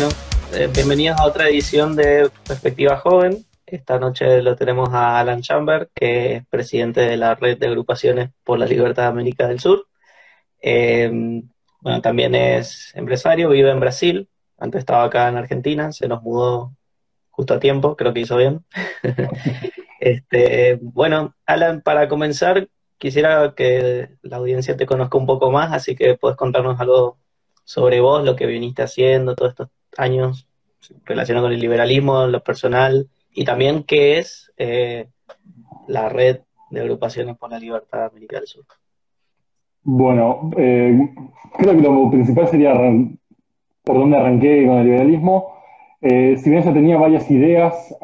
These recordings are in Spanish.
Bueno, eh, bienvenidos a otra edición de Perspectiva Joven. Esta noche lo tenemos a Alan Chamber, que es presidente de la Red de Agrupaciones por la Libertad de América del Sur. Eh, bueno, también es empresario, vive en Brasil. Antes estaba acá en Argentina, se nos mudó justo a tiempo, creo que hizo bien. este, bueno, Alan, para comenzar, quisiera que la audiencia te conozca un poco más, así que puedes contarnos algo sobre vos, lo que viniste haciendo todos estos años relacionado con el liberalismo, lo personal, y también qué es eh, la red de agrupaciones por la libertad de del Sur. Bueno, eh, creo que lo principal sería por dónde arranqué con el liberalismo. Eh, si bien ya tenía varias ideas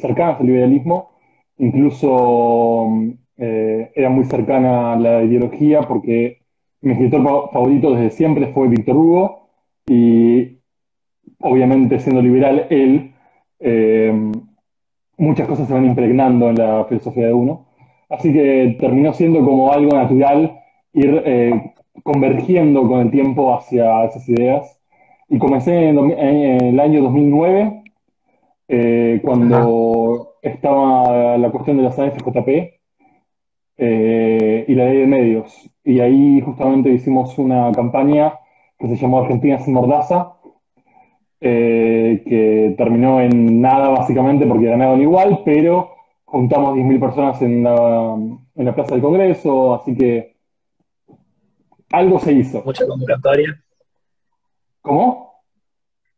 cercanas al liberalismo, incluso era muy cercana a la ideología porque mi escritor favorito desde siempre fue Víctor Hugo y obviamente siendo liberal él, eh, muchas cosas se van impregnando en la filosofía de uno. Así que terminó siendo como algo natural ir eh, convergiendo con el tiempo hacia esas ideas. Y comencé en, el año 2009, eh, cuando estaba la cuestión de las AFJP y la ley de medios. Y ahí justamente hicimos una campaña que se llamó Argentina sin Mordaza, eh, que terminó en nada básicamente porque ganaron igual, pero juntamos 10.000 personas en la, en la Plaza del Congreso, así que algo se hizo. Mucha convocatoria. ¿Cómo?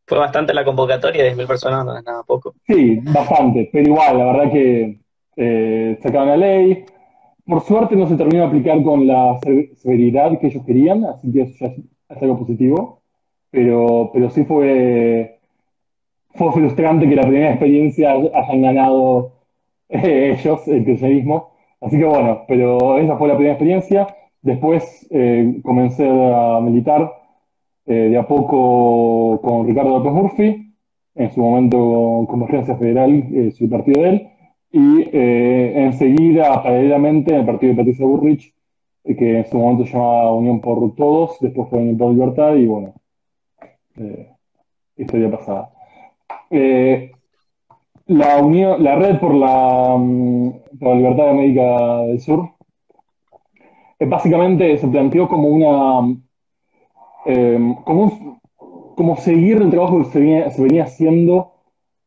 Fue bastante la convocatoria, 10.000 personas, no es nada poco. Sí, bastante, pero igual, la verdad que eh, sacaron la ley. Por suerte no se terminó de aplicar con la severidad que ellos querían, así que eso ya es algo positivo pero, pero sí fue, fue frustrante que la primera experiencia hayan ganado eh, ellos, el kirchnerismo. Así que bueno, pero esa fue la primera experiencia. Después eh, comencé a militar eh, de a poco con Ricardo López Murphy, en su momento Convergencia Federal, su partido de él, y enseguida, paralelamente, en el partido de Patricia Burrich, que en su momento se llamaba Unión por Todos, después fue Unión por Libertad, y bueno, eh, historia pasada. Eh, la, unión, la red por la, mm, por la libertad de América del Sur eh, básicamente se planteó como una como, como seguir el trabajo que se venía, se venía haciendo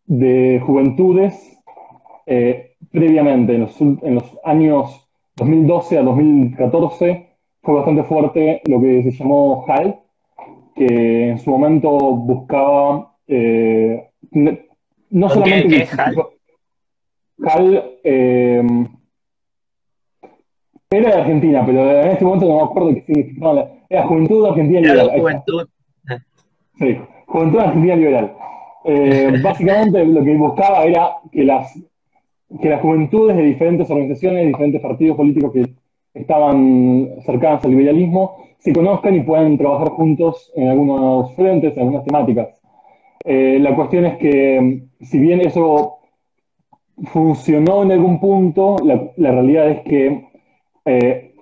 de juventudes previamente en los, en los años 2012 a 2014 fue bastante fuerte lo que se llamó HAL, que en su momento buscaba eh, no solamente qué, HAL, eh, era de Argentina, pero en este momento no me acuerdo qué significaba. Era Juventud Argentina Liberal. Juventud. Sí, Juventud Argentina Liberal. Eh, básicamente lo que buscaba era que las, que las juventudes de diferentes organizaciones, diferentes partidos políticos que estaban cercanas al liberalismo, se conozcan y puedan trabajar juntos en algunos frentes, en algunas temáticas. Eh, la cuestión es que, si bien eso funcionó en algún punto, la, realidad es que eh,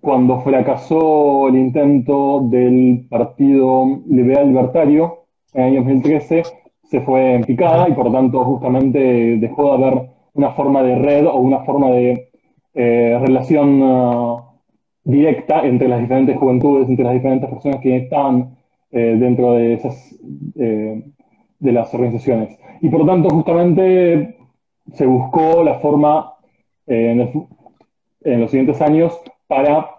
cuando fracasó el intento del Partido Liberal Libertario en el año 2013, se fue en picada y por tanto justamente dejó de haber una forma de red o una forma de eh, relación uh, directa entre las diferentes juventudes, entre las diferentes personas que estaban eh, dentro de esas eh, de las organizaciones. Y por lo tanto, justamente se buscó la forma en, en, los siguientes años para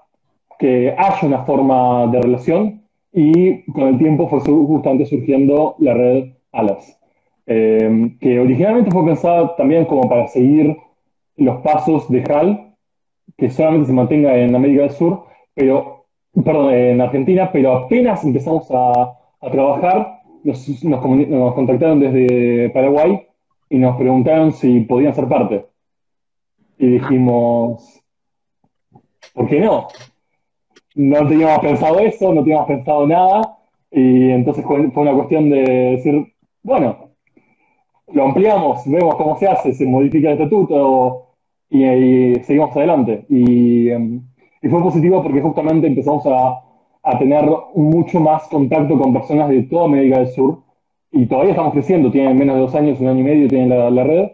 que haya una forma de relación y con el tiempo fue justamente surgiendo la red ALAS, que originalmente fue pensada también como para seguir los pasos de HAL, que solamente se mantenga en América del Sur, pero, perdón, en Argentina, pero apenas empezamos a, trabajar, nos, nos, contactaron desde Paraguay y nos preguntaron si podían ser parte. Y dijimos, ¿por qué no? No teníamos pensado eso, no teníamos pensado nada, y entonces fue una cuestión de decir, bueno, lo ampliamos, vemos cómo se hace, se modifica el estatuto, y, seguimos adelante. Em, y, fue positivo porque justamente empezamos a, a, tener mucho más contacto con personas de toda América del Sur, y todavía estamos creciendo, tienen menos de dos años, un año y medio tienen la, red,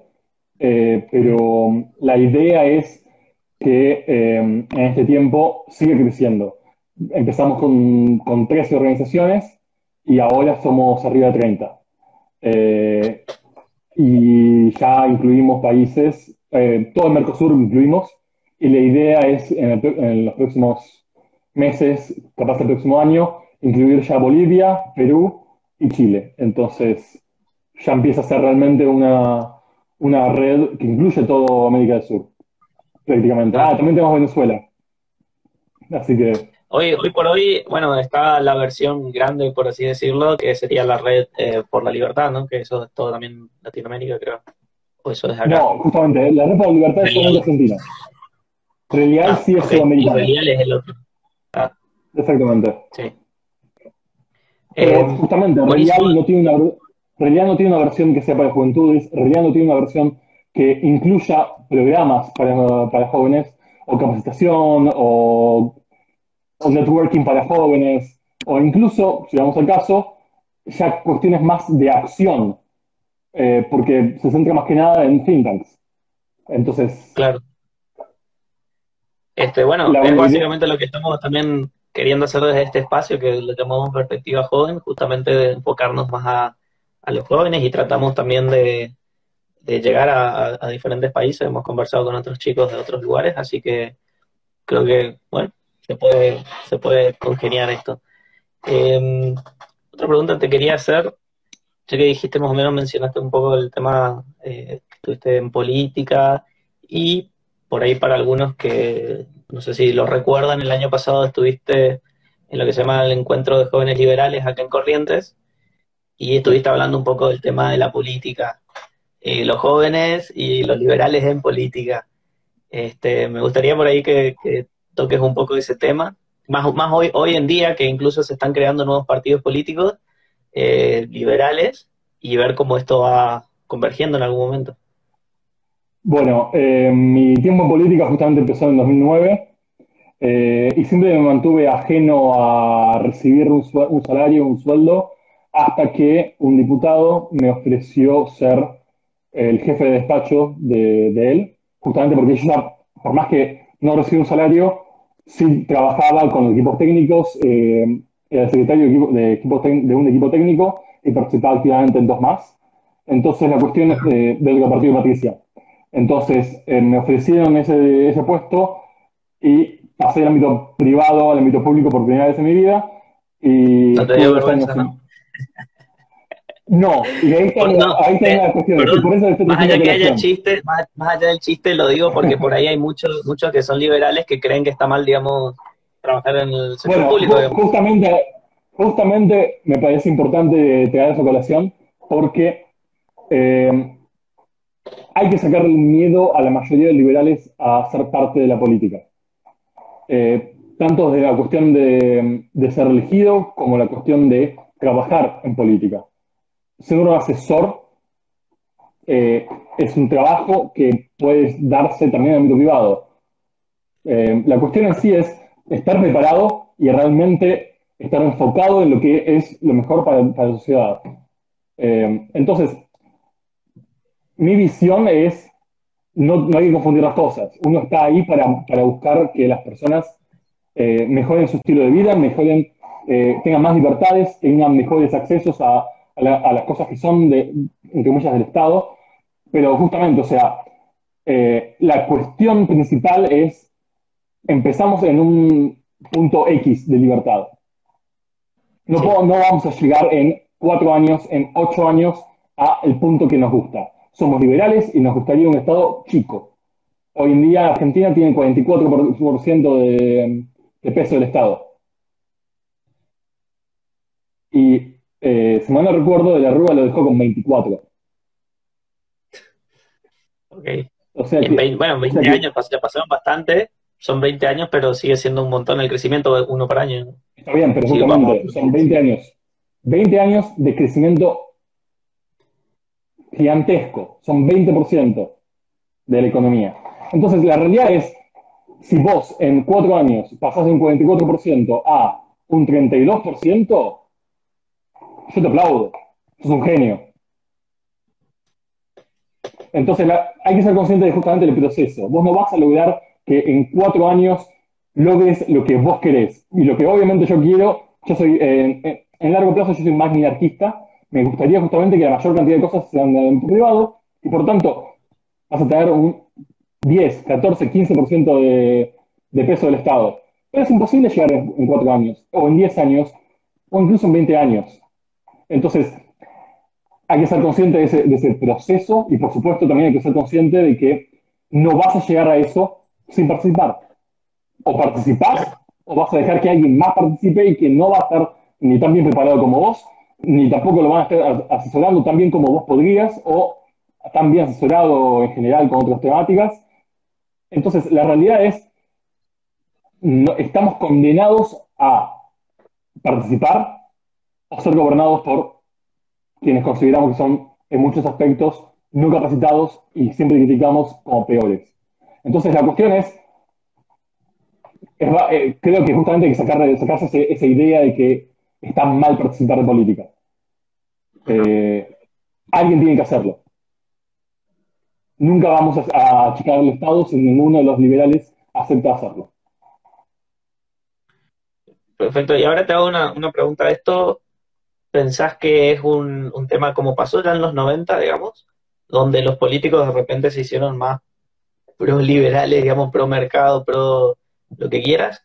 eh, pero la idea es que eh, en este tiempo sigue creciendo. Empezamos con, con 13 organizaciones y ahora somos arriba de 30. Eh, y ya incluimos países, todo el Mercosur incluimos, y la idea es en, en los próximos meses, capaz el próximo año, incluir ya Bolivia, Perú, y Chile. Entonces, ya empieza a ser realmente una, una red que incluye todo América del Sur, prácticamente. Ah, también tenemos Venezuela. Así que... Hoy, hoy por hoy, bueno, está la versión grande, por así decirlo, que sería la red eh, por la libertad, ¿no? Que eso es todo también Latinoamérica, creo. O eso es acá. No, justamente, la red por la libertad es solamente Argentina. Relial ah, sí es sudamericana. Relial es el otro. Ah. Exactamente. Sí. Pero eh, justamente, Real no, tiene una, no tiene una versión que sea para juventudes, Real no tiene una versión que incluya programas para, para jóvenes, o capacitación, o, networking para jóvenes, o incluso, si vamos al caso, ya cuestiones más de acción, eh, porque se centra más que nada en think tanks. Entonces. Claro. Este, bueno, es básicamente lo que estamos también queriendo hacer desde este espacio que le llamamos perspectiva joven, justamente de enfocarnos más a, los jóvenes y tratamos también de, llegar a, diferentes países. Hemos conversado con otros chicos de otros lugares, así que creo que, bueno, se puede, se puede congeniar esto. Em, otra pregunta te quería hacer, ya que dijiste más o menos, mencionaste un poco el tema, eh, estuviste en política y por ahí para algunos que no sé si lo recuerdan, el año pasado estuviste en lo que se llama el Encuentro de Jóvenes Liberales acá en Corrientes y estuviste hablando un poco del tema de la política, eh, los jóvenes y los liberales en política. Este, me gustaría por ahí que, toques un poco ese tema, más, más hoy, hoy en día que incluso se están creando nuevos partidos políticos eh, liberales y ver cómo esto va convergiendo en algún momento. Bueno, eh, mi tiempo en política justamente empezó en 2009 eh, y siempre me mantuve ajeno a recibir un, salario, un sueldo, hasta que un diputado me ofreció ser el jefe de despacho de, él, justamente porque yo por más que no recibí un salario, sí trabajaba con equipos técnicos, era secretario de, equipo, de, un equipo técnico y participaba activamente en dos más. Entonces la cuestión es del partido de Patricia. Entonces eh, me ofrecieron ese, ese puesto y pasé del ámbito privado al ámbito público por primera vez en mi vida. Y no te dio vergüenza, ¿no? No, y ahí está, ahí está la cuestión. más allá que haya chiste, más, allá del chiste lo digo porque por ahí hay muchos muchos que son liberales que creen que está mal, digamos, trabajar en el sector público. Justamente, justamente me parece importante traer esa colación porque eh, hay que sacar el miedo a la mayoría de liberales a ser parte de la política. Eh, tanto desde la cuestión de, ser elegido como la cuestión de trabajar en política. Ser un asesor eh, es un trabajo que puede darse también en el ámbito privado. Eh, la cuestión en sí es estar preparado y realmente estar enfocado en lo que es lo mejor para, para la sociedad. entonces, mi visión es, no, hay que confundir las cosas. Uno está ahí para, buscar que las personas eh, mejoren su estilo de vida, mejoren, eh, tengan más libertades, tengan mejores accesos a, las cosas que son, de, entre muchas del Estado. Pero justamente, o sea, eh, la cuestión principal es, empezamos en un punto X de libertad. No, no vamos a llegar en cuatro años, en ocho años, a el punto que nos gusta somos liberales y nos gustaría un Estado chico. Hoy en día Argentina tiene 44% de, de peso del Estado. Y eh, si mal no recuerdo, de la Rúa lo dejó con 24. Ok. O sea bueno, 20 años ya pasaron bastante, son 20 años, pero sigue siendo un montón el crecimiento uno por año. Está bien, pero justamente son 20 años. 20 años de crecimiento gigantesco, son 20% de la economía. Entonces, la realidad es, si vos en cuatro años pasás de un 44% a un 32%, yo te aplaudo. sos un genio. Entonces hay que ser consciente de justamente el proceso. Vos no vas a lograr que en cuatro años logres lo que vos querés. Y lo que obviamente yo quiero, yo soy, eh, en largo plazo yo soy más minarquista, me gustaría justamente que la mayor cantidad de cosas sean en privado, y por tanto vas a tener un 10, 14, 15% de, de peso del Estado. Pero es imposible llegar en, cuatro años, o en 10 años, o incluso en 20 años. Entonces, hay que ser consciente de ese proceso y por supuesto también hay que ser consciente de que no vas a llegar a eso sin participar. O participar o vas a dejar que alguien más participe y que no va a estar ni tan bien preparado como vos, ni tampoco lo van a estar asesorando tan bien como vos podrías, o tan bien asesorado en general con otras temáticas. Entonces, la realidad es, no, estamos condenados a participar o ser gobernados por quienes consideramos que son en muchos aspectos no capacitados y siempre criticamos como peores. Entonces, la cuestión es, eh, creo que justamente hay que sacar, sacarse esa idea de que está mal participar en política. Eh, alguien tiene que hacerlo. Nunca vamos a, achicar el Estado si ninguno de los liberales acepta hacerlo. Perfecto. Y ahora te hago una, pregunta. ¿Esto pensás que es un, un, tema como pasó ya en los 90, digamos, donde los políticos de repente se hicieron más pro liberales, digamos, pro mercado, pro lo que quieras,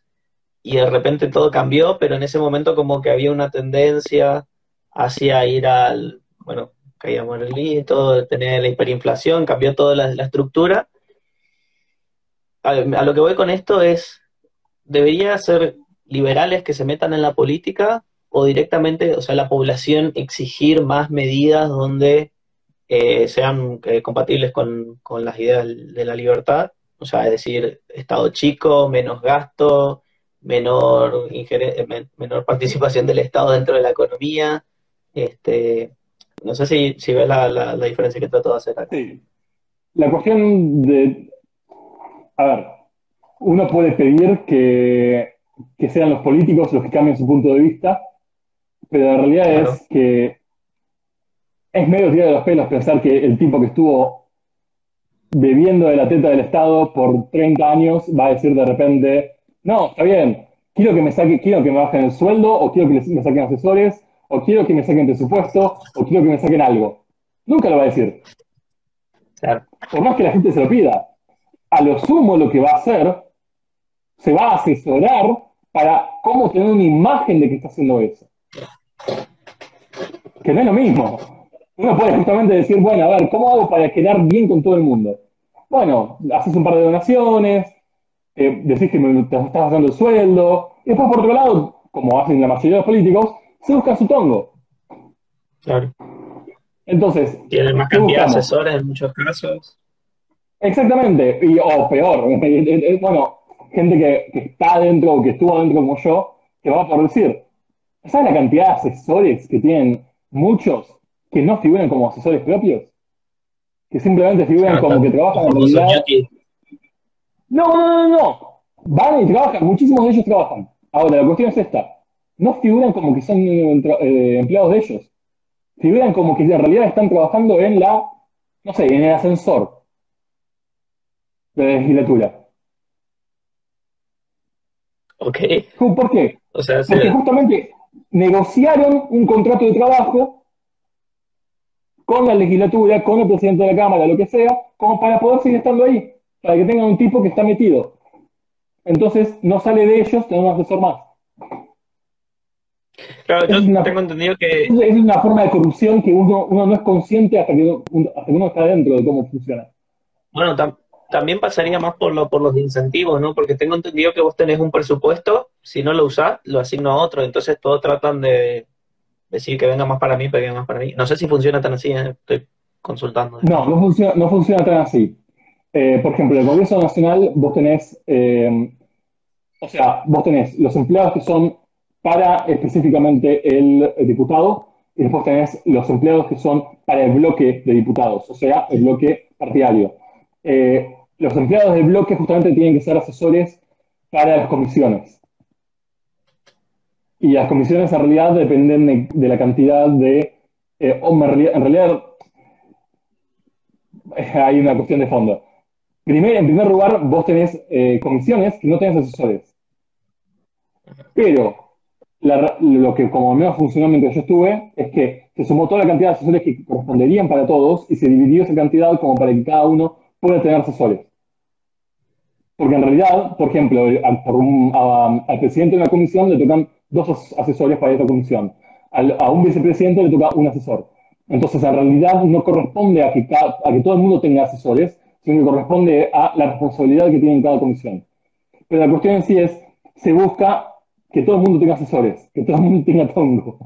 y de repente todo cambió, pero en ese momento como que había una tendencia hacia ir al, bueno, caíamos en todo, tener la hiperinflación, cambió toda la, estructura. A, a, lo que voy con esto es, ¿debería ser liberales que se metan en la política o directamente, o sea, la población exigir más medidas donde eh, sean eh, compatibles con, las ideas de la libertad, o sea, es decir, Estado chico, menos gasto, menor, eh, menor participación del Estado dentro de la economía. Este, no sé si, si ves la, la, diferencia que trato de hacer acá. Sí. La cuestión de... A ver, uno puede pedir que, que sean los políticos los que cambien su punto de vista, pero la realidad es que es medio tirado de los pelos pensar que el tipo que estuvo bebiendo de la teta del Estado por 30 años va a decir de repente, no, está bien, quiero que me saque, quiero que me bajen el sueldo, o quiero que me saquen asesores, o quiero que me saquen presupuesto, o quiero que me saquen algo. Nunca lo va a decir. Por más que la gente se lo pida. A lo sumo lo que va a hacer, se va a asesorar para cómo tener una imagen de que está haciendo eso. Que no es lo mismo uno puede justamente decir, bueno, a ver, ¿cómo hago para quedar bien con todo el mundo? Bueno, haces un par de donaciones, eh, decís que me, te estás dando el sueldo, y después por otro lado, como hacen la mayoría de los políticos, se busca su tongo. Claro. Entonces, tienen más cantidad de asesores en muchos casos. Exactamente, y, o peor, bueno, gente que, que, está dentro o que estuvo dentro como yo, que va a por decir, ¿sabes la cantidad de asesores que tienen muchos que no figuran como asesores propios, que simplemente figuran como que trabajan en realidad. No, no, no, no. Van y trabajan, muchísimos de ellos trabajan. Ahora, la cuestión es esta. No figuran como que son eh, empleados de ellos. Figuran como que en realidad están trabajando en la, no sé, en el ascensor de la legislatura. Ok. ¿Por qué? Porque justamente negociaron un contrato de trabajo con la legislatura, con el presidente de la Cámara, lo que sea, como para poder seguir estando ahí, para que tengan un tipo que está metido. Entonces, no sale de ellos tener un asesor más. Claro, yo tengo entendido que... Es una forma de corrupción que uno, no es consciente hasta que, uno, está dentro de cómo funciona. Bueno, también pasaría más por, lo, por los incentivos, ¿no? Porque tengo entendido que vos tenés un presupuesto, si no lo usás, lo asigno a otro, entonces todos tratan de, decir que venga más para mí, que venga más para mí. No sé si funciona tan así, ¿eh? estoy consultando. No, no funciona, no funciona tan así. Eh, por ejemplo, el Congreso Nacional, vos tenés, eh, o sea, vos tenés los empleados que son para específicamente el, diputado, y después tenés los empleados que son para el bloque de diputados, o sea, el bloque partidario. los empleados del bloque justamente tienen que ser asesores para las comisiones. Y las comisiones en realidad dependen de, la cantidad de eh, en realidad hay una cuestión de fondo. Primero, en primer lugar, vos tenés eh, comisiones que no tenés asesores. Pero lo que como menos funcionó mientras yo estuve es que se sumó toda la cantidad de asesores que corresponderían para todos y se dividió esa cantidad como para que cada uno pueda tener asesores. Porque en realidad, por ejemplo, al, presidente de una comisión le tocan dos asesores para esa comisión. a un vicepresidente le toca un asesor. Entonces, en realidad no corresponde a que, a que todo el mundo tenga asesores, sino que corresponde a la responsabilidad que tiene cada comisión. Pero la cuestión en sí es, se busca que todo el mundo tenga asesores, que todo el mundo tenga tongo.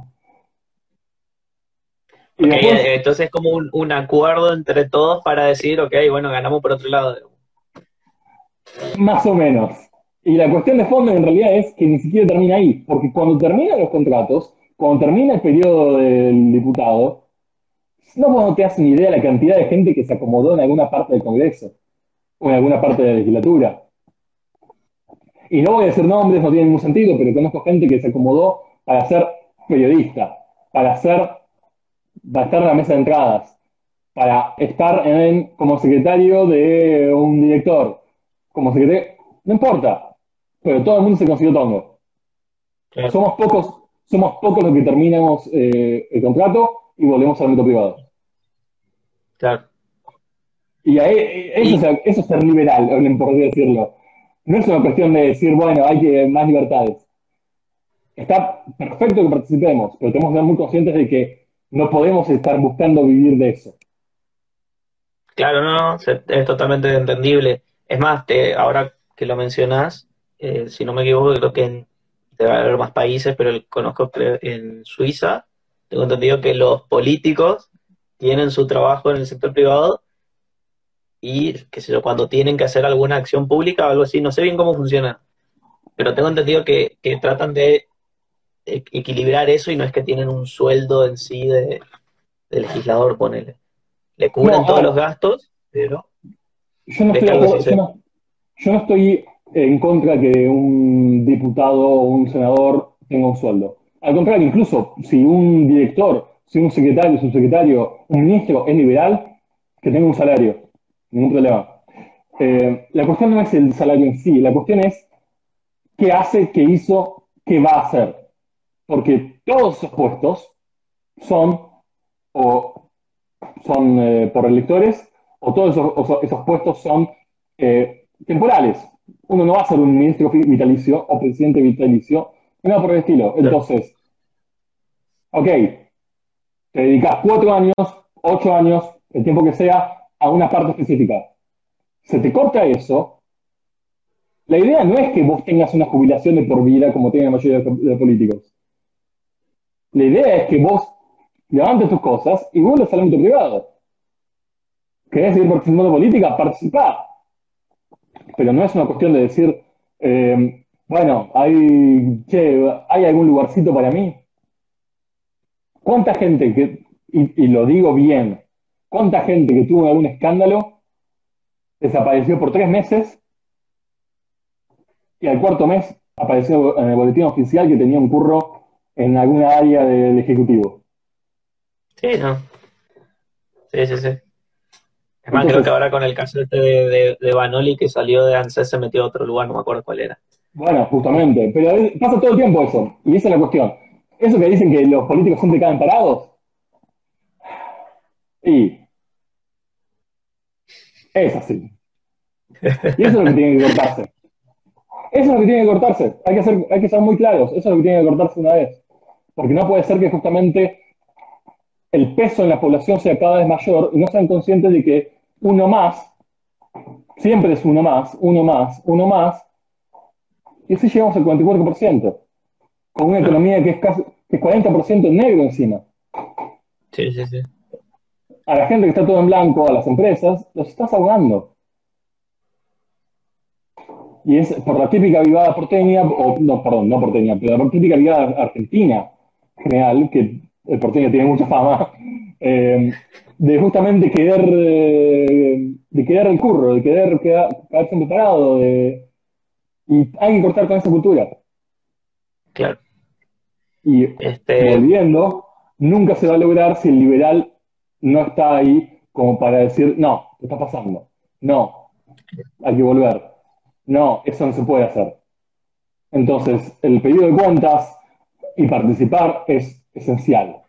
entonces es como un, acuerdo entre todos para decir, ok, bueno, ganamos por otro lado. Más o menos. Y la cuestión de fondo en realidad es que ni siquiera termina ahí, porque cuando terminan los contratos, cuando termina el periodo del diputado, no te das ni idea de la cantidad de gente que se acomodó en alguna parte del Congreso o en alguna parte de la legislatura. Y no voy a decir nombres, no tiene ningún sentido, pero conozco gente que se acomodó para ser periodista, para ser, para estar en la mesa de entradas, para estar en, como secretario de un director, como secretario, no importa, pero todo el mundo se consiguió tongo. Somos pocos, somos pocos los que terminamos eh, el contrato y volvemos al ámbito privado. Claro. Y eso, Es, ser liberal, por decirlo. No es una cuestión de decir, bueno, hay que más libertades. Está perfecto que participemos, pero tenemos que ser muy conscientes de que no podemos estar buscando vivir de eso. Claro, no, es totalmente entendible. Es más, ahora que lo mencionas, eh, si no me equivoco, creo que debe haber más países, pero conozco en Suiza tengo entendido que los políticos tienen su trabajo en el sector privado y, qué sé yo, cuando tienen que hacer alguna acción pública o algo así, no sé bien cómo funciona, pero tengo entendido que, tratan de equilibrar eso y no es que tienen un sueldo en sí de, legislador, ponele. Le cubren todos los gastos, pero... Yo no, estoy yo no estoy en contra que un diputado o un senador tenga un sueldo. Al contrario, incluso si un director, si un secretario, subsecretario, un ministro es liberal, que tenga un salario, ningún problema. Eh, la cuestión no es el salario en sí, la cuestión es qué hace, qué hizo, qué va a hacer. Porque todos esos puestos son o son eh, por electores o todos esos, puestos son eh, temporales. Uno no va a ser un ministro vitalicio o presidente vitalicio no, por el estilo. Entonces, ok, te dedicas cuatro años, ocho años, el tiempo que sea, a una parte específica. Se te corta eso. La idea no es que vos tengas una jubilación de por vida como tienen la mayoría de los políticos. La idea es que vos levantes tus cosas y vuelvas al ámbito privado. ¿Querés seguir participando en política? Participá. Pero no es una cuestión de decir, eh, bueno, hay, ¿hay algún lugarcito para mí? ¿Cuánta gente que, y, lo digo bien, cuánta gente que tuvo algún escándalo desapareció por tres meses y al cuarto mes apareció en el boletín oficial que tenía un curro en alguna área del Ejecutivo? Sí, no. Sí, sí, sí. Es más, creo que ahora con el caso este de, de, Banoli que salió de ANSES se metió a otro lugar, no me acuerdo cuál era. Bueno, justamente, pero pasa todo el tiempo eso, y esa es la cuestión. Eso que dicen que los políticos siempre caen parados, y es así. Y eso es lo que tiene que cortarse. Eso es lo que tiene que cortarse. Hay que, ser, hay que ser muy claros. Eso es lo que tiene que cortarse una vez. Porque no puede ser que justamente el peso en la población sea cada vez mayor y no sean conscientes de que uno más, siempre es uno más, uno más, uno más, y así llegamos al 44%, con una economía que es casi que 40% negro encima. Sí, sí, sí. A la gente que está todo en blanco, a las empresas, los estás ahogando. Y es por la típica vivada porteña, o no, perdón, no porteña, pero la típica vivada argentina general, que el porteño tiene mucha fama, eh, de justamente querer, eh, de querer el curro, de querer quedar, quedarse preparado, de, y hay que cortar con esa cultura. Claro. Y este... volviendo, nunca se va a lograr si el liberal no está ahí como para decir, no, ¿qué está pasando? No, hay que volver. No, eso no se puede hacer. Entonces, el pedido de cuentas y participar es esencial.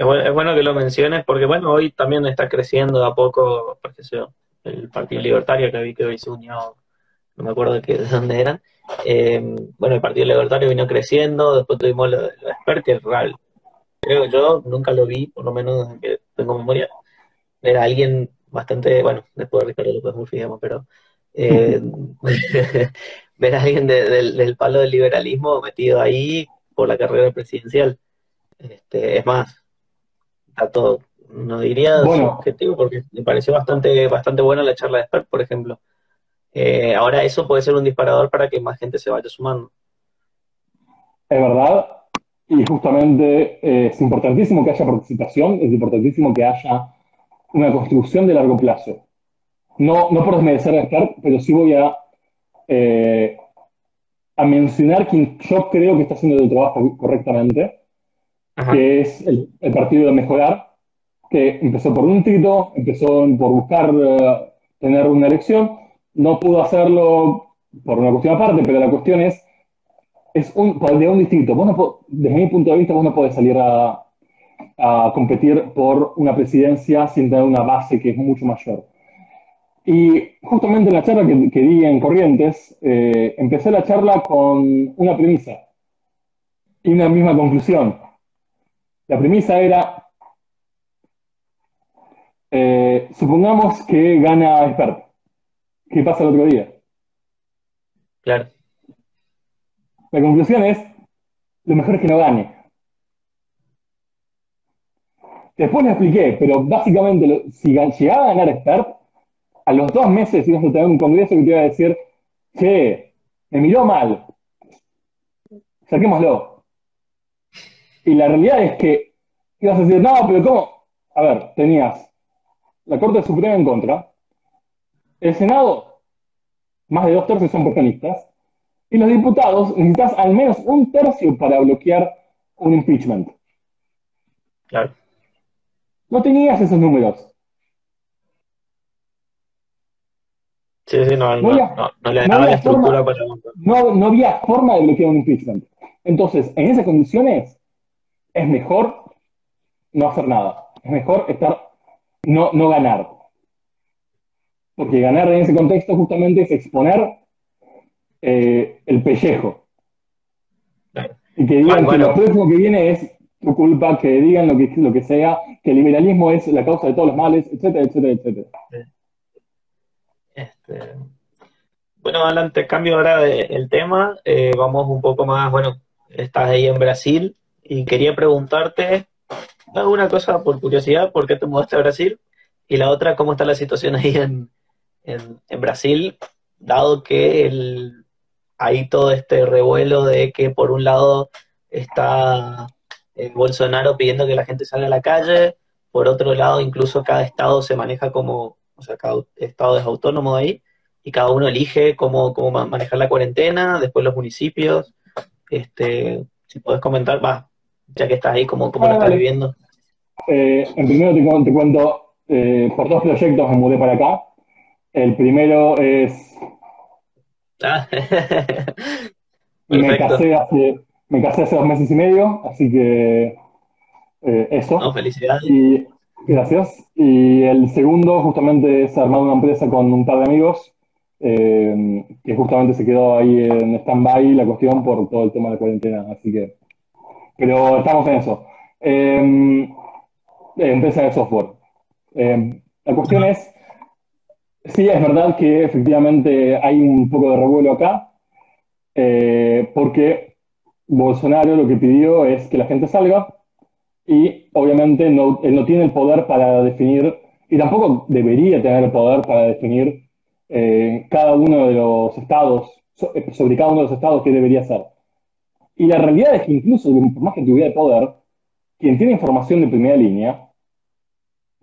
Es bueno, que lo menciones porque, bueno, hoy también está creciendo a poco, el Partido Libertario que vi que hoy se unió, no me acuerdo de, dónde eran. Eh, bueno, el Partido Libertario vino creciendo, después tuvimos lo, lo de que es real. Creo yo, nunca lo vi, por lo menos desde que tengo memoria. Era alguien bastante, bueno, después de Ricardo López Murphy, digamos, pero eh, ver a alguien del palo del liberalismo metido ahí por la carrera presidencial. Este, es más, todo, no diría bueno. subjetivo porque me pareció bastante, bastante buena la charla de Spert, por ejemplo. Eh, ahora eso puede ser un disparador para que más gente se vaya sumando. Es verdad, y justamente eh, es importantísimo que haya participación, es importantísimo que haya una construcción de largo plazo. No, no por desmerecer a Spert, pero sí voy a, eh, a mencionar quien yo creo que está haciendo el trabajo correctamente, que es el, Partido de Mejorar, que empezó por un tito, empezó por buscar eh, tener una elección, no pudo hacerlo por una cuestión aparte, pero la cuestión es, es un, de un distrito. desde mi punto de vista, vos no podés salir a, competir por una presidencia sin tener una base que es mucho mayor. Y justamente en la charla que, que di en Corrientes, eh, empecé la charla con una premisa y una misma conclusión. La premisa era, eh, supongamos que gana Expert. ¿Qué pasa el otro día? Claro. La conclusión es, lo mejor es que no gane. Después le expliqué, pero básicamente, si llegaba a ganar Expert, a los dos meses ibas a tener un congreso que te iba a decir, che, me miró mal, saquémoslo. Y la realidad es que ibas a decir, no, pero ¿cómo? A ver, tenías la Corte Suprema en contra, el Senado, más de dos tercios son peronistas, y los diputados necesitas al menos un tercio para bloquear un impeachment. Claro. No tenías esos números. Sí, sí, no, no, no, no, le la estructura para no, no había forma de bloquear un impeachment. Entonces, en esas condiciones, es mejor no hacer nada. Es mejor estar, no, no ganar. Porque ganar en ese contexto justamente es exponer eh, el pellejo. Y que digan que lo próximo que viene es tu culpa, que digan lo que, lo que sea, que el liberalismo es la causa de todos los males, etcétera, etcétera, etcétera. Este, bueno, Alan, te cambio ahora el tema. Eh, vamos un poco más, bueno, estás ahí en Brasil y quería preguntarte una cosa por curiosidad, ¿por qué te mudaste a Brasil? Y la otra, ¿cómo está la situación ahí en, en, Brasil, dado que el, hay todo este revuelo de que por un lado está eh, Bolsonaro pidiendo que la gente salga a la calle, por otro lado incluso cada estado se maneja como, o sea, cada estado es autónomo ahí, y cada uno elige cómo, cómo manejar la cuarentena, después los municipios, este, si puedes comentar, va, ya que estás ahí, ¿cómo, cómo lo estás viviendo? Eh, en primero te, te cuento, eh, por dos proyectos me mudé para acá. El primero es... Ah. me, casé hace, me casé hace dos meses y medio, así que eh, eso. No, felicidades. Y, gracias. Y el segundo justamente es armar una empresa con un par de amigos que justamente se quedó ahí en stand-by la cuestión por todo el tema de la cuarentena. Así que pero estamos en eso. Eh, empresa de software. Em, la cuestión es, sí, es verdad que efectivamente hay un poco de revuelo acá, eh, porque Bolsonaro lo que pidió es que la gente salga y obviamente no, él no tiene el poder para definir, y tampoco debería tener el poder para definir eh, cada uno de los estados, sobre cada uno de los estados qué debería ser. Y la realidad es que incluso, por más que tuviera poder, quien tiene información de primera línea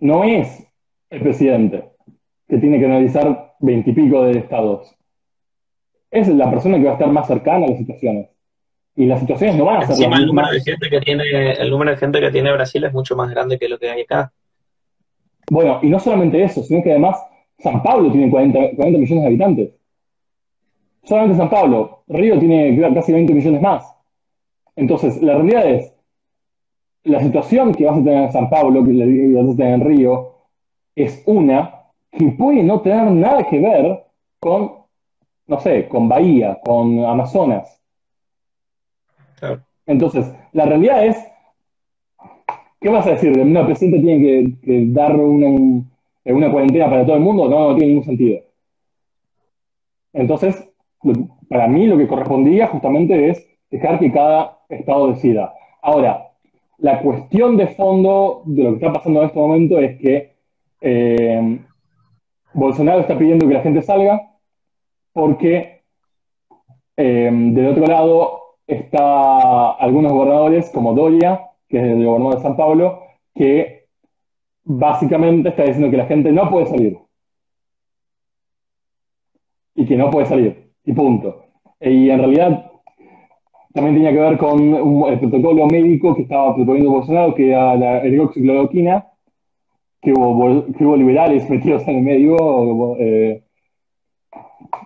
no es el presidente, que tiene que analizar veintipico de estados. Es la persona que va a estar más cercana a las situaciones. Y las situaciones no van a ser Encima las el número de gente que tiene, el número de gente que tiene Brasil es mucho más grande que lo que hay acá. Bueno, y no solamente eso, sino que además San Pablo tiene 40, 40 millones de habitantes. Solamente San Pablo. Río tiene casi 20 millones más. Entonces, la realidad es, la situación que vas a tener en San Pablo, que la- vas a tener en Río, es una que puede no tener nada que ver con, no sé, con Bahía, con Amazonas. Claro. Entonces, la realidad es, ¿qué vas a decir? ¿No, el presidente tiene que, que dar una, una cuarentena para todo el mundo? No, no tiene ningún sentido. Entonces, para mí lo que correspondía justamente es dejar que cada estado decida. Ahora, la cuestión de fondo de lo que está pasando en este momento es que eh, Bolsonaro está pidiendo que la gente salga porque eh, del otro lado está algunos gobernadores como Doria, que es el gobernador de San Pablo, que básicamente está diciendo que la gente no puede salir y que no puede salir, y punto. Y en realidad también tenía que ver con un- el protocolo médico que estaba proponiendo Bolsonaro, que era la hidroxicloroquina, que hubo, que hubo liberales metidos en el medio, eh,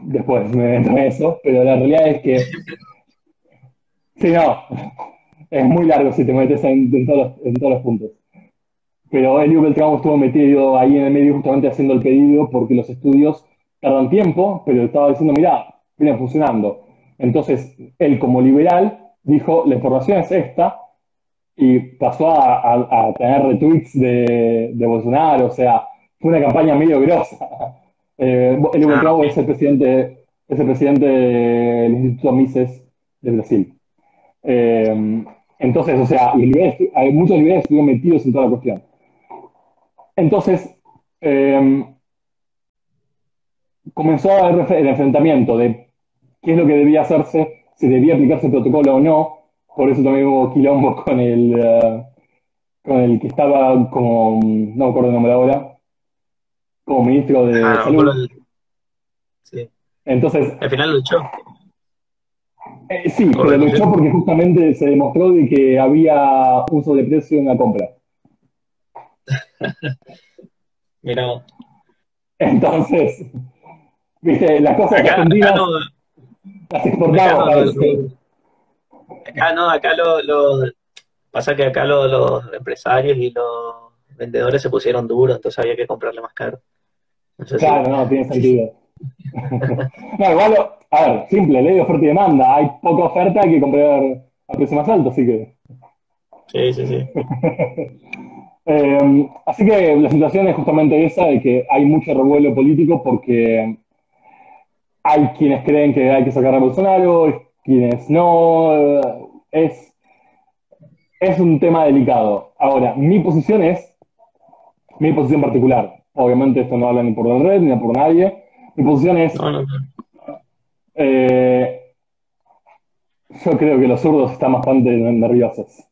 después me meto en eso, pero la realidad es que, sí, no, es muy largo si te metes en, en todos, los, en todos los puntos. Pero Elio Beltramo estuvo metido ahí en el medio justamente haciendo el pedido porque los estudios tardan tiempo, pero estaba diciendo, mira, viene funcionando. Entonces, él como liberal dijo, la información es esta, y pasó a, a- a tener retweets de, de Bolsonaro, o sea, fue una campaña medio grosa. Eh, Beltramo ok. es el presidente, es el presidente del Instituto Mises de Brasil. Eh, entonces, o sea, liberales, hay muchos liberales estuvieron metidos en toda la cuestión. Entonces, eh, comenzó el enfrentamiento de qué es lo que debía hacerse, si debía aplicarse el protocolo o no. Por eso también hubo quilombo con el, eh, con el que estaba como, no me acuerdo el nombre ahora, como ministro de Ah, Salud. por el- sí. Entonces, Al final luchó. eh, sí, pero luchó porque justamente se demostró de que había un sobreprecio en la compra. Mira. Entonces, viste, las cosas acá, acá argentinas no, las acá no, acá no, acá lo, lo- pasa que acá lo- los empresarios y los vendedores se pusieron duros, entonces había que comprarle más caro. Claro, no, tiene sentido. no, igual, a ver, simple, ley de oferta y demanda. Hay poca oferta, hay que comprar a precio más alto, así que. sí, sí, sí. Eh, así que la situación es justamente esa, de que hay mucho revuelo político porque hay quienes creen que hay que sacar a Bolsonaro, quienes no. eh, Es, es un tema delicado. Ahora, mi posición es mi posición particular. Obviamente esto no habla ni por la red ni por nadie. Mi posición es No, no, no. Eh, yo creo que los zurdos están bastante nerviosos.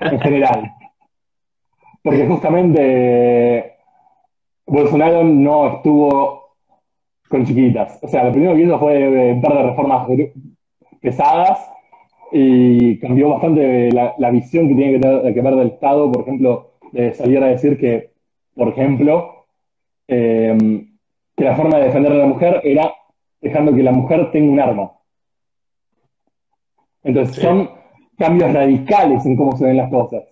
En general. Porque justamente Bolsonaro no estuvo con chiquitas. O sea, lo primero que hizo fue eh, par de reformas pesadas y cambió bastante la, la visión que tiene que, tener- que ver del Estado. Por ejemplo, de salir a decir que, por ejemplo, eh, que la forma de defender a la mujer era dejando que la mujer tenga un arma. Entonces Sí. son cambios radicales en cómo se ven las cosas.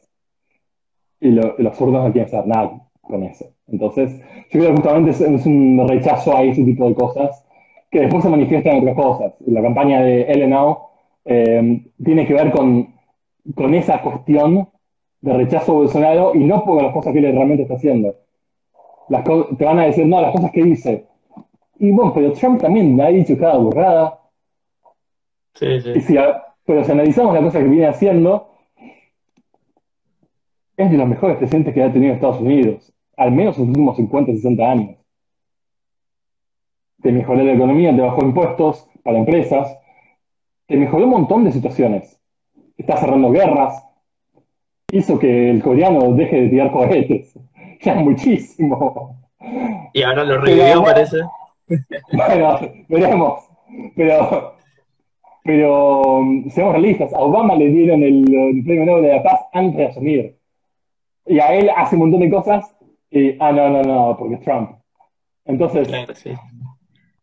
Y lo- los zurdos no quieren hacer nada con eso. Entonces, yo creo que justamente es, es un rechazo a ese tipo de cosas que después se manifiestan en otras cosas. La campaña de Ellenau eh, tiene que ver con, con esa cuestión de rechazo a Bolsonaro y no por las cosas que él realmente está haciendo. Las te van a decir, no, las cosas que dice. Y bueno, pero Trump también ha dicho cada burrada. Sí, Y sí. si, a- pero si analizamos la cosa que viene haciendo, es de los mejores presidentes que ha tenido Estados Unidos, al menos en los últimos 50, 60 años. Te mejoró la economía, te bajó impuestos para empresas, te mejoró un montón de situaciones. Está cerrando guerras, hizo que el coreano deje de tirar cohetes. Ya muchísimo. Y ahora lo revivió, parece. Bueno, veremos. Pero Pero seamos realistas, a Obama le dieron el, premio Nobel de la Paz antes de asumir. Y a él hace un montón de cosas y, ah, no, no, no, porque es Trump. Entonces,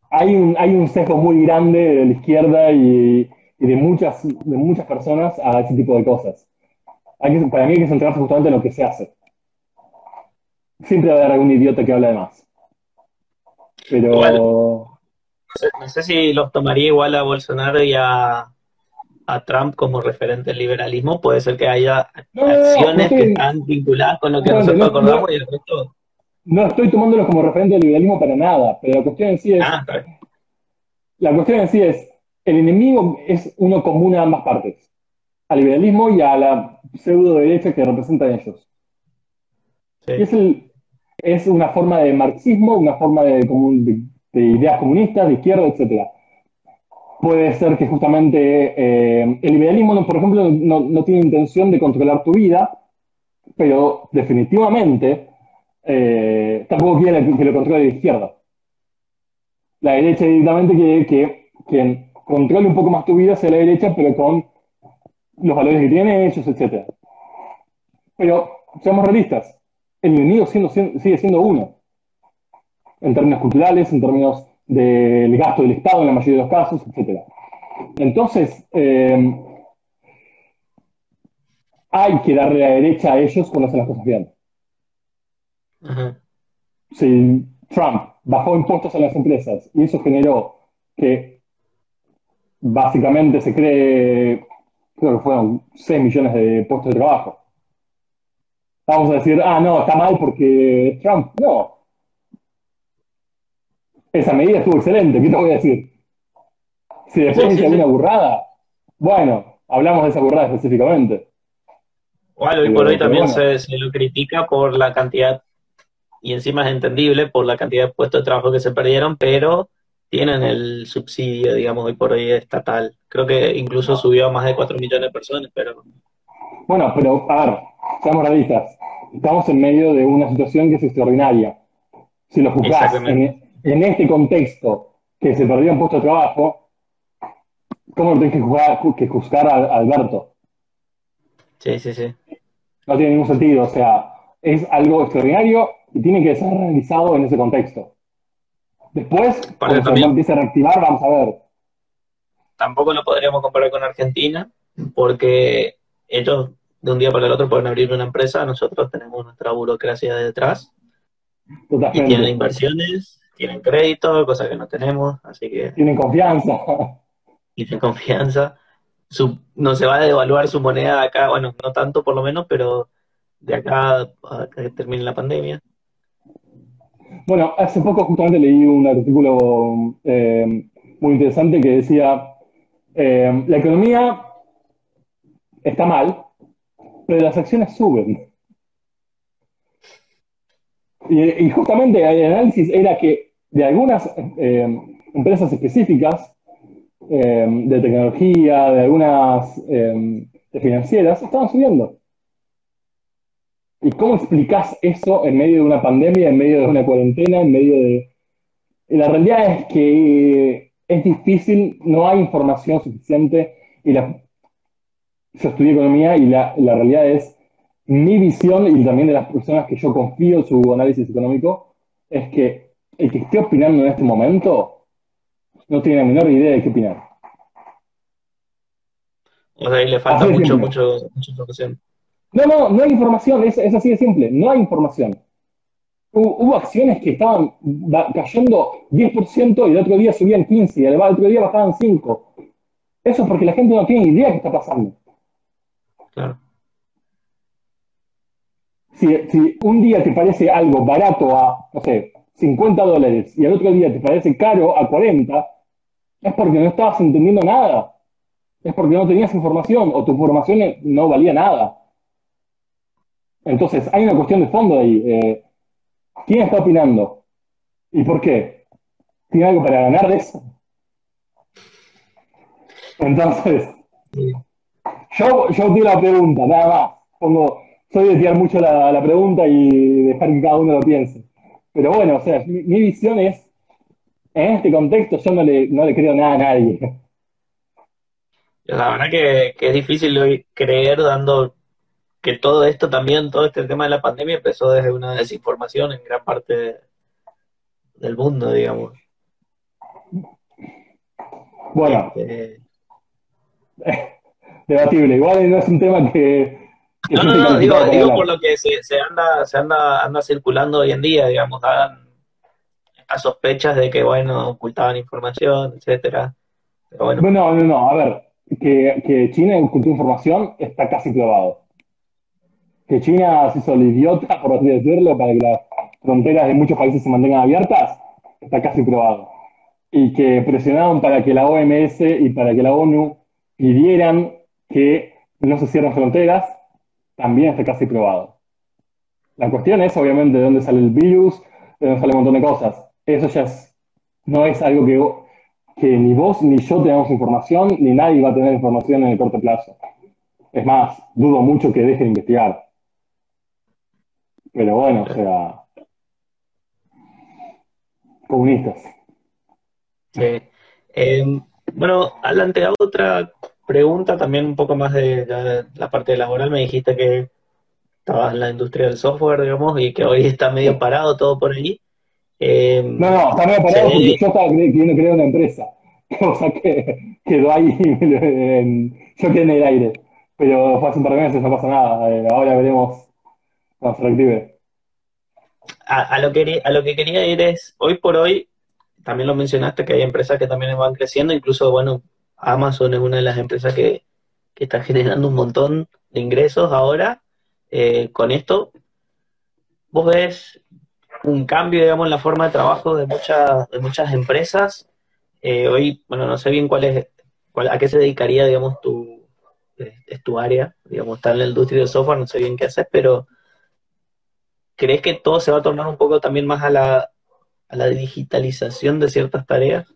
hay, un, hay un sesgo muy grande de la izquierda y, de, muchas, de muchas personas a ese tipo de cosas. Hay que, para mí hay que centrarse justamente en lo que se hace. Siempre va a haber algún idiota que habla de más. Pero... No sé, si los tomaría igual a Bolsonaro y a, Trump como referente del liberalismo. Puede ser que haya acciones que están vinculadas con lo que nosotros acordamos y el resto. No estoy tomándolos como referente del liberalismo para nada, pero la cuestión en sí es. Ah, la cuestión en sí es: el enemigo es uno común a ambas partes, al liberalismo y a la pseudo derecha que representan ellos. es, el, es una forma de marxismo, una forma de, de de ideas comunistas, de izquierda, etc. Puede ser que justamente eh, el liberalismo, por ejemplo, no, tiene intención de controlar tu vida, pero definitivamente eh, tampoco quiere que lo controle la izquierda. La derecha directamente quiere que quien controle un poco más tu vida sea la derecha, pero con los valores que tienen ellos, etc. Pero seamos realistas, el enemigo sigue siendo uno en términos culturales, en términos del gasto del Estado en la mayoría de los casos, etc. Entonces, eh, hay que darle la derecha a ellos cuando hacen las cosas bien. Si Trump bajó impuestos a las empresas y eso generó que básicamente se cree, creo que fueron 6 millones de puestos de trabajo. Vamos a decir, ah, no, está mal porque es Trump. No, esa medida estuvo excelente, ¿qué te voy a decir? Si después dice alguna burrada, bueno, hablamos de esa burrada específicamente. Bueno, hoy por hoy también se, lo critica por la cantidad, y encima es entendible por la cantidad de puestos de trabajo que se perdieron, pero tienen el subsidio, digamos, hoy por hoy estatal. Creo que incluso subió a más de 4 millones de personas, pero... Bueno, pero a ver, seamos realistas. Estamos en medio de una situación que es extraordinaria. Si lo juzgás en, en este contexto que se perdió un puesto de trabajo, ¿cómo tenés que, que juzgar a, Alberto? Sí, sí, sí. No tiene ningún sentido, o sea, es algo extraordinario y tiene que ser realizado en ese contexto. Después, cuando se empiece a reactivar, vamos a ver. Tampoco lo podríamos comparar con Argentina, porque ellos de un día para el otro pueden abrir una empresa, nosotros tenemos nuestra burocracia detrás. Totalmente. Y tienen inversiones tienen crédito, cosa que no tenemos, así que... Tienen confianza. Tienen confianza. no se va a devaluar su moneda de acá, bueno, no tanto por lo menos, pero de acá a que termine la pandemia. Bueno, hace poco justamente leí un artículo eh, muy interesante que decía, eh, la economía está mal, pero las acciones suben. Y, justamente el análisis era que de algunas eh, empresas específicas eh, de tecnología, de algunas eh, financieras, estaban subiendo. ¿Y cómo explicás eso en medio de una pandemia, en medio de una cuarentena, en medio de... la realidad es que es difícil, no hay información suficiente y la... yo estudié economía y la, la realidad es mi visión y también de las personas que yo confío en su análisis económico es que el que esté opinando en este momento no tiene la menor idea de qué opinar. O sea, ahí le falta mucho, mucho, mucha información. No, no, no hay información, es, así de simple, no hay información. Hubo, acciones que estaban cayendo 10% y el otro día subían 15% y el otro día bajaban 5%. Eso es porque la gente no tiene idea de qué está pasando. Claro si, un día te parece algo barato a, no sé, 50 dólares y el otro día te parece caro a 40, es porque no estabas entendiendo nada. Es porque no tenías información o tu información no valía nada. Entonces, hay una cuestión de fondo ahí. Eh, ¿Quién está opinando? ¿Y por qué? ¿Tiene algo para ganar de eso? Entonces, yo, yo tiro la pregunta, nada más. Pongo, soy de tirar mucho la, pregunta y dejar que cada uno lo piense. Pero bueno, o sea, mi, visión es, en este contexto yo no le, no le creo nada a nadie. La verdad que, que es difícil creer dando que todo esto también, todo este tema de la pandemia empezó desde una desinformación en gran parte del mundo, digamos. Bueno, este... debatible. Igual no es un tema que... no, no, no, digo, digo por lo que se, se, anda, se anda, anda circulando hoy en día, digamos, hagan estas sospechas de que, bueno, ocultaban información, etcétera. Pero bueno. No, no, no, a ver, que, que China ocultó información está casi probado que China se hizo el idiota, por así decirlo, para que las fronteras de muchos países se mantengan abiertas, está casi probado. Y que presionaron para que la OMS y para que la ONU pidieran que no se cierren fronteras, también está casi probado. La cuestión es, obviamente, de dónde sale el virus, de dónde sale un montón de cosas. Eso ya no es algo que, que ni vos ni yo tenemos información, ni nadie va a tener información en el corto plazo. Es más, dudo mucho que dejen de investigar. Pero bueno, o sea, comunistas. Sí. Em, bueno, Alan, te hago otra pregunta también un poco más de, la parte laboral. Me dijiste que estabas en la industria del software, digamos, y que hoy está medio parado todo por ahí. Em, no, no, está medio parado porque yo estaba queriendo crear una empresa, cosa que quedó ahí, yo quedé en el aire. Pero fue hace un par de meses, no pasa nada. Eh, ahora veremos a, lo que, a lo que quería ir es, hoy por hoy, también lo mencionaste, que hay empresas que también van creciendo, incluso, bueno, Amazon es una de las empresas que, está generando un montón de ingresos ahora. Eh, con esto, vos ves un cambio, digamos, en la forma de trabajo de muchas, de muchas empresas. Eh, hoy, bueno, no sé bien cuál es, a qué se dedicaría, digamos, tu, es tu área, digamos, está en la industria del software, no sé bien qué haces, pero ¿crees que todo se va a tornar un poco también más a la, a la digitalización de ciertas tareas?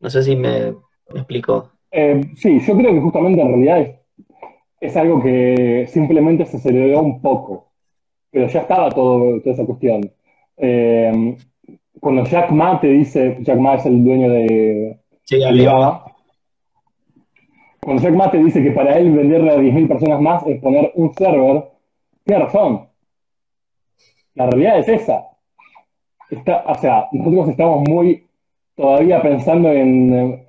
No sé si me, me explico. Eh, sí, yo creo que justamente en realidad es, algo que simplemente se aceleró un poco, pero ya estaba todo, toda esa cuestión. Eh, cuando Jack Ma te dice, Jack Ma es el dueño de sí, Alibaba, cuando Jack Ma te dice que para él venderle a 10.000 personas más es poner un server, tiene razón. La realidad es esa. Está, o sea, nosotros estamos muy todavía pensando en,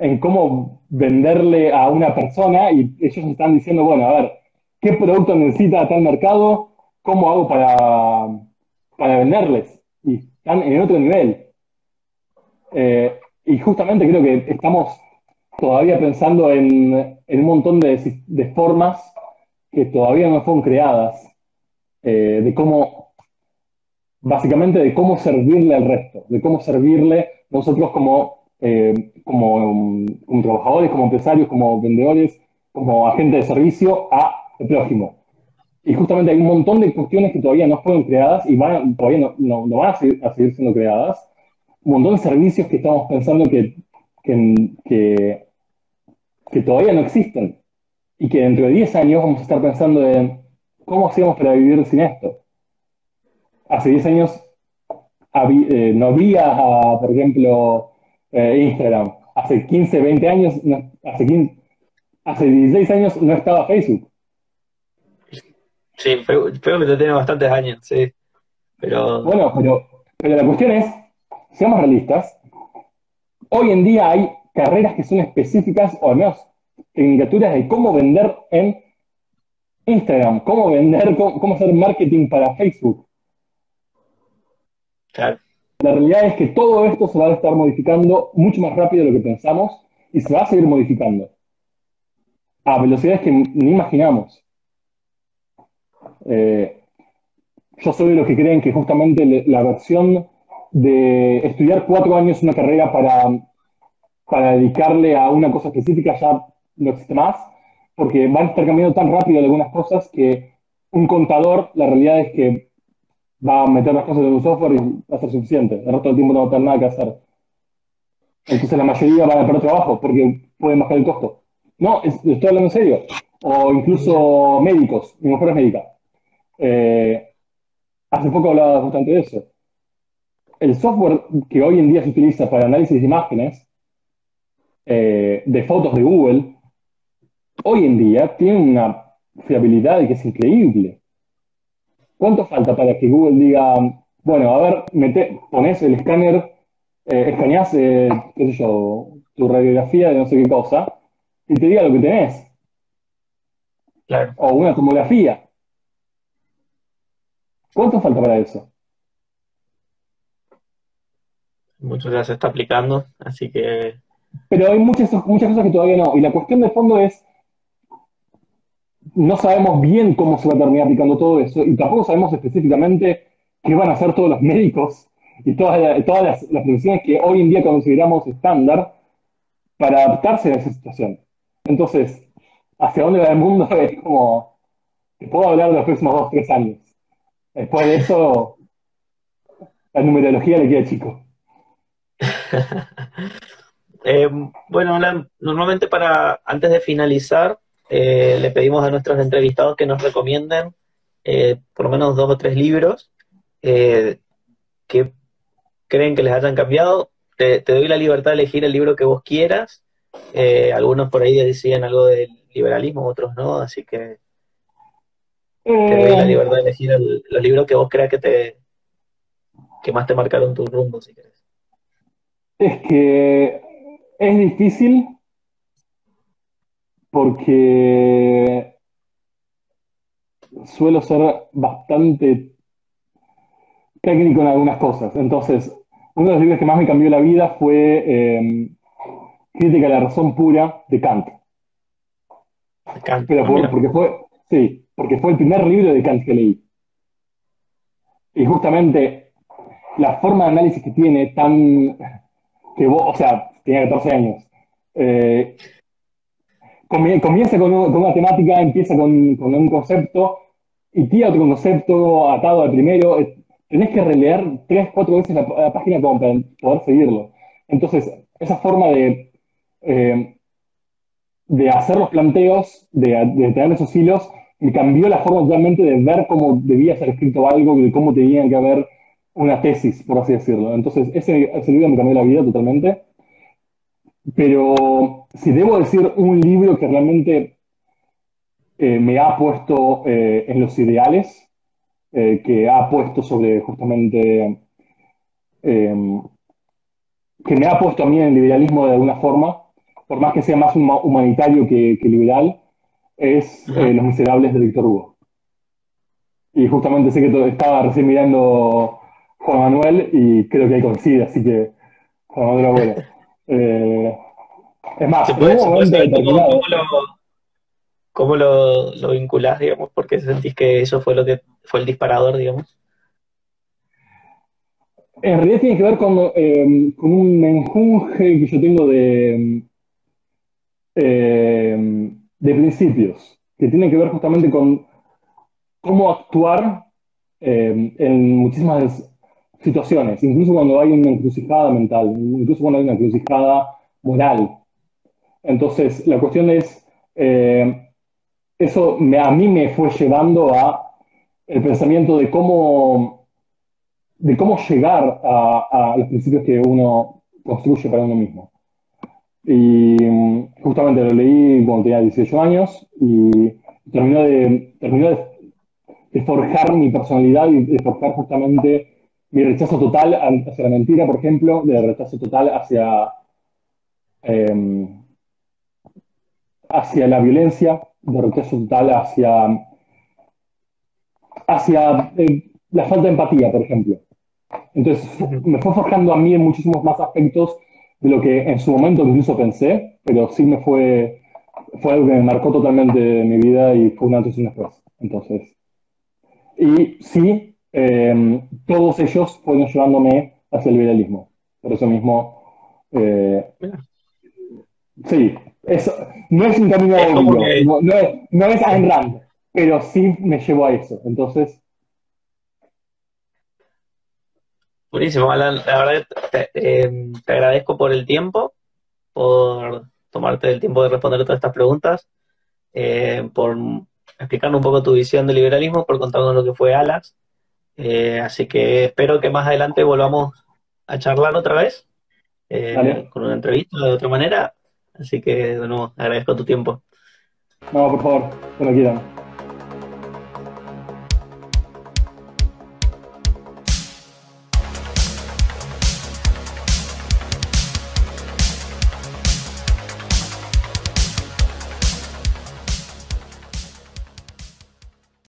en cómo venderle a una persona y ellos están diciendo, bueno, a ver, ¿qué producto necesita tal mercado? ¿Cómo hago para, para venderles? Y están en otro nivel. Eh, y justamente creo que estamos todavía pensando en, un montón de, formas que todavía no fueron creadas, eh, de cómo básicamente de cómo servirle al resto, de cómo servirle nosotros como, eh, como, trabajadores, como empresarios, como vendedores, como agentes de servicio a el prójimo. Y justamente hay un montón de cuestiones que todavía no fueron creadas y van, todavía no, no, van a seguir, siendo creadas. Un montón de servicios que estamos pensando que, que, que, todavía no existen. Y que dentro de 10 años vamos a estar pensando en cómo hacíamos para vivir sin esto hace 10 años eh, no había, por ejemplo, eh, Instagram. Hace 15, 20 años, hace, 15, hace 16 años no estaba Facebook. Sí, Facebook tiene bastantes años, sí. Pero... Bueno, pero, pero la cuestión es, seamos realistas, hoy en día hay carreras que son específicas, o al menos tecnicaturas de cómo vender en Instagram, cómo vender, cómo hacer marketing para Facebook. La realidad es que todo esto se va a estar modificando mucho más rápido de lo que pensamos y se va a seguir modificando a velocidades que ni imaginamos. Eh, yo soy de los que creen que justamente la versión de estudiar cuatro años una carrera para, para dedicarle a una cosa específica ya no existe más, porque van a estar cambiando tan rápido algunas cosas que un contador, la realidad es que va a meter las cosas en un software y va a ser suficiente. El resto del tiempo no va a tener nada que hacer. Entonces la mayoría van a perder trabajo porque pueden bajar el costo. No, estoy hablando en serio. O incluso médicos. Mi mujer es médica. Eh, hace poco hablaba bastante de eso. El software que hoy en día se utiliza para análisis de imágenes eh, de fotos de Google, hoy en día tiene una fiabilidad que es increíble. ¿Cuánto falta para que Google diga, bueno, a ver, mete, pones el escáner, eh, escaneás, eh, qué sé yo, tu radiografía de no sé qué cosa, y te diga lo que tenés? Claro. O una tomografía. ¿Cuánto falta para eso? Mucho ya se está aplicando, así que... Pero hay muchas, muchas cosas que todavía no. Y la cuestión de fondo es, no sabemos bien cómo se va a terminar aplicando todo eso y tampoco sabemos específicamente qué van a hacer todos los médicos y todas, todas las, las profesiones que hoy en día consideramos estándar para adaptarse a esa situación. Entonces, ¿hacia dónde va el mundo? Es como, te puedo hablar de los próximos dos, tres años. Después de eso, la numerología le queda chico. eh, bueno, normalmente para antes de finalizar, eh, le pedimos a nuestros entrevistados que nos recomienden eh, por lo menos dos o tres libros eh, que creen que les hayan cambiado. Te, doy la libertad de elegir el libro que vos quieras. algunos por ahí decían algo del liberalismo, otros no, así que te doy la libertad de elegir los libros que vos creas que te que más te marcaron tu rumbo, si querés. Es que es difícil porque suelo ser bastante técnico en algunas cosas. Entonces, uno de los libros que más me cambió la vida fue em, Crítica de la razón pura de Kant. Kant. Pero porque fue, sí, porque fue el primer libro de Kant que leí. Y justamente la forma de análisis que tiene tan que vos, o sea, tenía 14 años. Eh, comienza con, una temática, empieza con, un concepto y tira otro concepto atado al primero. Eh, tenés que releer tres, cuatro veces la, página como para poder seguirlo. Entonces, esa forma de, eh, de hacer los planteos, de, tener esos hilos, me cambió la forma totalmente de ver cómo debía ser escrito algo, de cómo tenía que haber una tesis, por así decirlo. Entonces, ese, ese libro me cambió la vida totalmente. Pero si debo decir un libro que realmente eh, me ha puesto eh, en los ideales, eh, que ha puesto sobre justamente, que me ha puesto a mí en el liberalismo de alguna forma, por más que sea más humanitario que, liberal, es Los Miserables de Víctor Hugo. Y justamente sé que estaba recién mirando Juan Manuel y creo que ahí coincide, así que Juan Manuel Abuelo. Eh, es más, ¿cómo, lo, lo, vinculás, digamos? Porque sentís que eso fue lo que fue el disparador, digamos. En realidad tiene que ver con, eh, con un menjunje que yo tengo de, eh, de principios, que tiene que ver justamente con cómo actuar en muchísimas situaciones, incluso cuando hay una encrucijada mental, incluso cuando hay una encrucijada moral. Entonces, la cuestión es, eh, eso a mí me fue llevando a el pensamiento de cómo, de cómo llegar a, los principios que uno construye para uno mismo. Y justamente lo leí cuando tenía 18 años y terminó de, terminó de forjar mi personalidad y de forjar justamente mi rechazo total hacia la mentira, por ejemplo, del rechazo total hacia, em, hacia la violencia, de rechazo total hacia, hacia eh, la falta de empatía, por ejemplo. Entonces, me fue forjando a mí en muchísimos más aspectos de lo que en su momento incluso pensé, pero sí me fue, fue algo que me marcó totalmente mi vida y fue un antes y un después. Entonces, y sí, eh, todos ellos fueron llevándome hacia el liberalismo. Por eso mismo, eh, sí, no es un camino obvio, no, es, no es Ayn Rand, pero sí me llevó a eso. Entonces, Buenísimo, Alan. La verdad, te, eh, te, agradezco por el tiempo, por tomarte el tiempo de responder todas estas preguntas, por explicarnos un poco tu visión del liberalismo, por contarnos lo que fue Alas. Eh, así que espero que más adelante volvamos a charlar otra vez, eh, con una entrevista de otra manera. Así que, de nuevo, agradezco tu tiempo. No, por favor, cuando quieran.